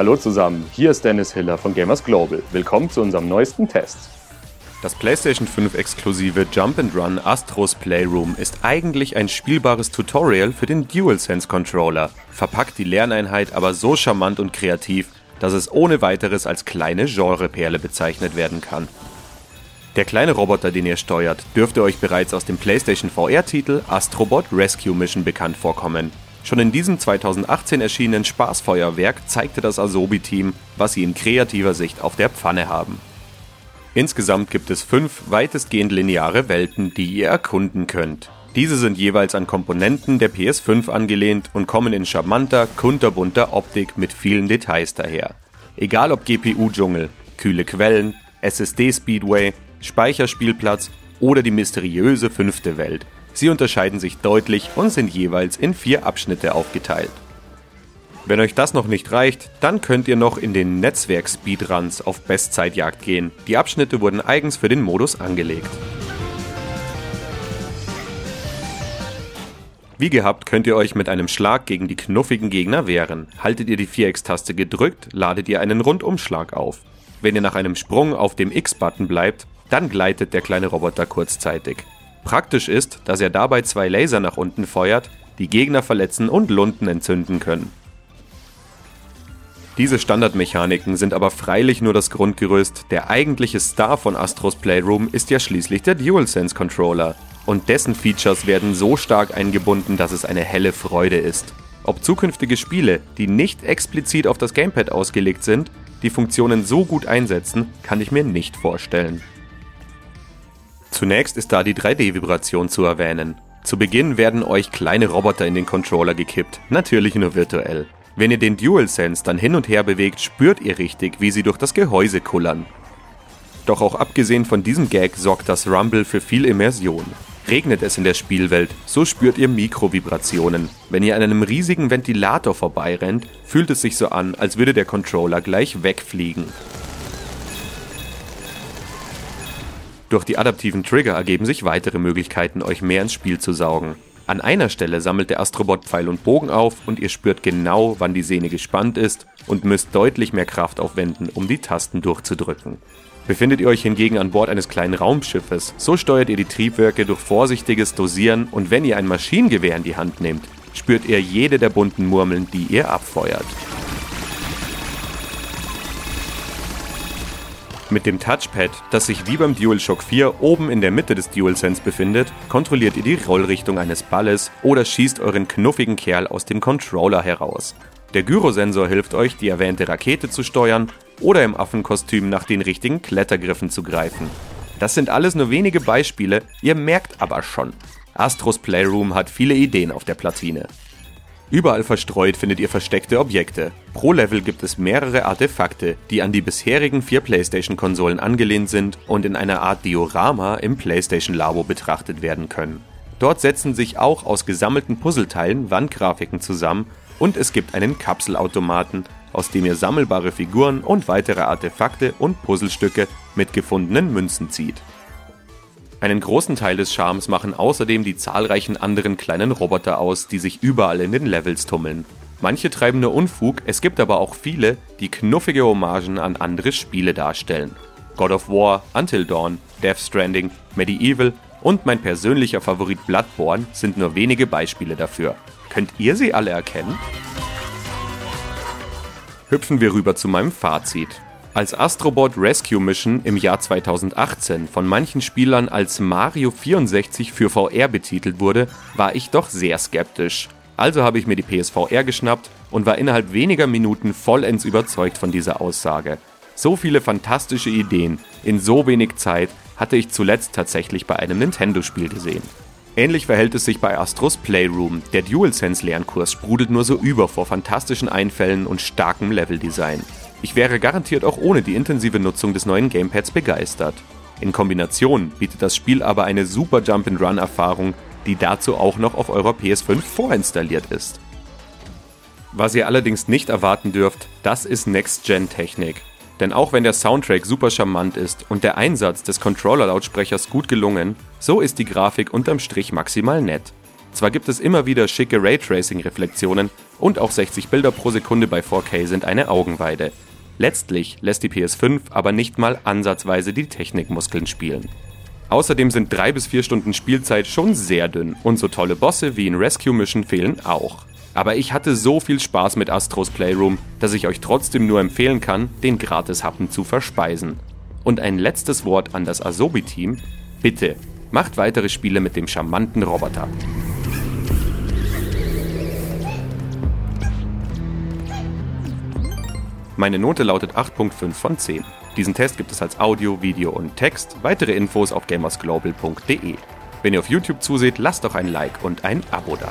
Hallo zusammen, hier ist Dennis Hiller von Gamers Global. Willkommen zu unserem neuesten Test. Das PlayStation 5 exklusive Jump and Run Astros Playroom ist eigentlich ein spielbares Tutorial für den DualSense Controller, verpackt die Lerneinheit aber so charmant und kreativ, dass es ohne weiteres als kleine Genreperle bezeichnet werden kann. Der kleine Roboter, den ihr steuert, dürfte euch bereits aus dem PlayStation VR-Titel Astrobot Rescue Mission bekannt vorkommen. Schon in diesem 2018 erschienenen Spaßfeuerwerk zeigte das Asobi-Team, was sie in kreativer Sicht auf der Pfanne haben. Insgesamt gibt es fünf weitestgehend lineare Welten, die ihr erkunden könnt. Diese sind jeweils an Komponenten der PS5 angelehnt und kommen in charmanter, kunterbunter Optik mit vielen Details daher. Egal ob GPU-Dschungel, kühle Quellen, SSD-Speedway Speicherspielplatz oder die mysteriöse fünfte Welt. Sie unterscheiden sich deutlich und sind jeweils in vier Abschnitte aufgeteilt. Wenn euch das noch nicht reicht, dann könnt ihr noch in den Netzwerk-Speedruns auf Bestzeitjagd gehen. Die Abschnitte wurden eigens für den Modus angelegt. Wie gehabt könnt ihr euch mit einem Schlag gegen die knuffigen Gegner wehren. Haltet ihr die Viereckstaste gedrückt, ladet ihr einen Rundumschlag auf. Wenn ihr nach einem Sprung auf dem X-Button bleibt, dann gleitet der kleine Roboter kurzzeitig. Praktisch ist, dass er dabei zwei Laser nach unten feuert, die Gegner verletzen und Lunden entzünden können. Diese Standardmechaniken sind aber freilich nur das Grundgerüst, der eigentliche Star von Astros Playroom ist ja schließlich der DualSense Controller und dessen Features werden so stark eingebunden, dass es eine helle Freude ist. Ob zukünftige Spiele, die nicht explizit auf das Gamepad ausgelegt sind, die Funktionen so gut einsetzen, kann ich mir nicht vorstellen. Zunächst ist da die 3D-Vibration zu erwähnen. Zu Beginn werden euch kleine Roboter in den Controller gekippt, natürlich nur virtuell. Wenn ihr den DualSense dann hin und her bewegt, spürt ihr richtig, wie sie durch das Gehäuse kullern. Doch auch abgesehen von diesem Gag sorgt das Rumble für viel Immersion. Regnet es in der Spielwelt, so spürt ihr Mikrovibrationen. Wenn ihr an einem riesigen Ventilator vorbeirennt, fühlt es sich so an, als würde der Controller gleich wegfliegen. Durch die adaptiven Trigger ergeben sich weitere Möglichkeiten, euch mehr ins Spiel zu saugen. An einer Stelle sammelt der Astrobot Pfeil und Bogen auf und ihr spürt genau, wann die Sehne gespannt ist und müsst deutlich mehr Kraft aufwenden, um die Tasten durchzudrücken. Befindet ihr euch hingegen an Bord eines kleinen Raumschiffes, so steuert ihr die Triebwerke durch vorsichtiges Dosieren und wenn ihr ein Maschinengewehr in die Hand nehmt, spürt ihr jede der bunten Murmeln, die ihr abfeuert. Mit dem Touchpad, das sich wie beim DualShock 4 oben in der Mitte des DualSense befindet, kontrolliert ihr die Rollrichtung eines Balles oder schießt euren knuffigen Kerl aus dem Controller heraus. Der Gyrosensor hilft euch, die erwähnte Rakete zu steuern oder im Affenkostüm nach den richtigen Klettergriffen zu greifen. Das sind alles nur wenige Beispiele, ihr merkt aber schon. Astros Playroom hat viele Ideen auf der Platine. Überall verstreut findet ihr versteckte Objekte. Pro Level gibt es mehrere Artefakte, die an die bisherigen vier PlayStation-Konsolen angelehnt sind und in einer Art Diorama im PlayStation-Labo betrachtet werden können. Dort setzen sich auch aus gesammelten Puzzleteilen Wandgrafiken zusammen und es gibt einen Kapselautomaten, aus dem ihr sammelbare Figuren und weitere Artefakte und Puzzlestücke mit gefundenen Münzen zieht. Einen großen Teil des Charmes machen außerdem die zahlreichen anderen kleinen Roboter aus, die sich überall in den Levels tummeln. Manche treiben nur Unfug, es gibt aber auch viele, die knuffige Hommagen an andere Spiele darstellen. God of War, Until Dawn, Death Stranding, Medieval und mein persönlicher Favorit Bloodborne sind nur wenige Beispiele dafür. Könnt ihr sie alle erkennen? Hüpfen wir rüber zu meinem Fazit. Als Astrobot Rescue Mission im Jahr 2018 von manchen Spielern als Mario 64 für VR betitelt wurde, war ich doch sehr skeptisch. Also habe ich mir die PSVR geschnappt und war innerhalb weniger Minuten vollends überzeugt von dieser Aussage. So viele fantastische Ideen in so wenig Zeit hatte ich zuletzt tatsächlich bei einem Nintendo-Spiel gesehen. Ähnlich verhält es sich bei Astros Playroom. Der DualSense-Lernkurs sprudelt nur so über vor fantastischen Einfällen und starkem Leveldesign. Ich wäre garantiert auch ohne die intensive Nutzung des neuen Gamepads begeistert. In Kombination bietet das Spiel aber eine super Jump-and-Run-Erfahrung, die dazu auch noch auf eurer PS5 vorinstalliert ist. Was ihr allerdings nicht erwarten dürft, das ist Next-Gen-Technik. Denn auch wenn der Soundtrack super charmant ist und der Einsatz des Controller-Lautsprechers gut gelungen, so ist die Grafik unterm Strich maximal nett. Zwar gibt es immer wieder schicke Raytracing-Reflexionen und auch 60 Bilder pro Sekunde bei 4K sind eine Augenweide. Letztlich lässt die PS5 aber nicht mal ansatzweise die Technikmuskeln spielen. Außerdem sind 3 bis 4 Stunden Spielzeit schon sehr dünn und so tolle Bosse wie in Rescue Mission fehlen auch. Aber ich hatte so viel Spaß mit Astros Playroom, dass ich euch trotzdem nur empfehlen kann, den Gratis-Happen zu verspeisen. Und ein letztes Wort an das Asobi-Team. Bitte, macht weitere Spiele mit dem charmanten Roboter. Meine Note lautet 8.5 von 10. Diesen Test gibt es als Audio, Video und Text. Weitere Infos auf gamersglobal.de. Wenn ihr auf YouTube zuseht, lasst doch ein Like und ein Abo da.